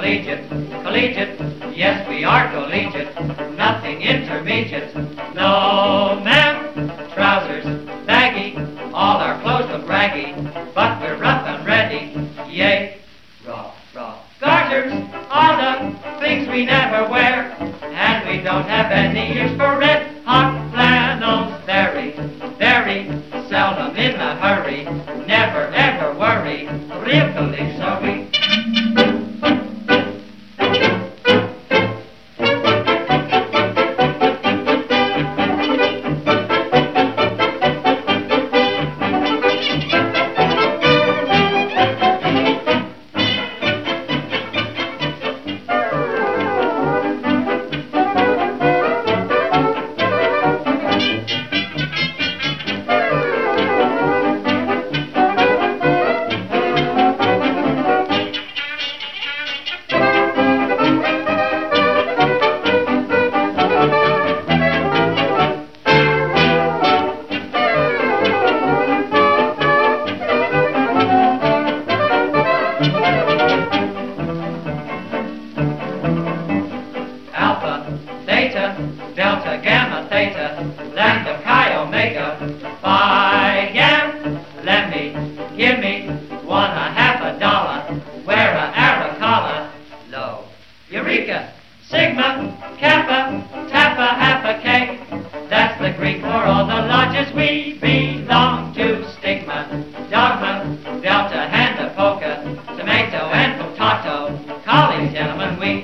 collegiate, collegiate. Yes, we are collegiate, nothing intermediate. No, ma'am, trousers, baggy, all our clothes look raggy, but we're rough and ready. Yay, raw, raw. Garters, all the things we never wear, and we don't have any ears for red hot Gamma, Theta, Lambda, Chi, Omega, Phi, Yam. Let me, give me one a half a dollar, wear a Arrow collar, low. Eureka, Sigma, Kappa, Tappa, half a K. That's the Greek for all the lodges we belong to. Stigma, Dogma, Delta, Handa, Polka, Tomato, and Potato. Colleagues, gentlemen, we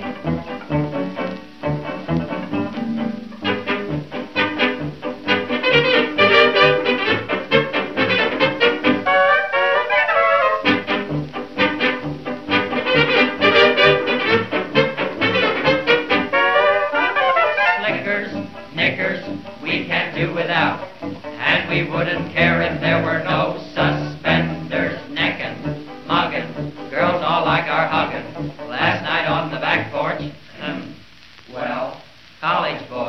And we wouldn't care if there were no suspenders. necking, muggin', girls all like our huggin'. Last night on the back porch, hmm, well, college boy.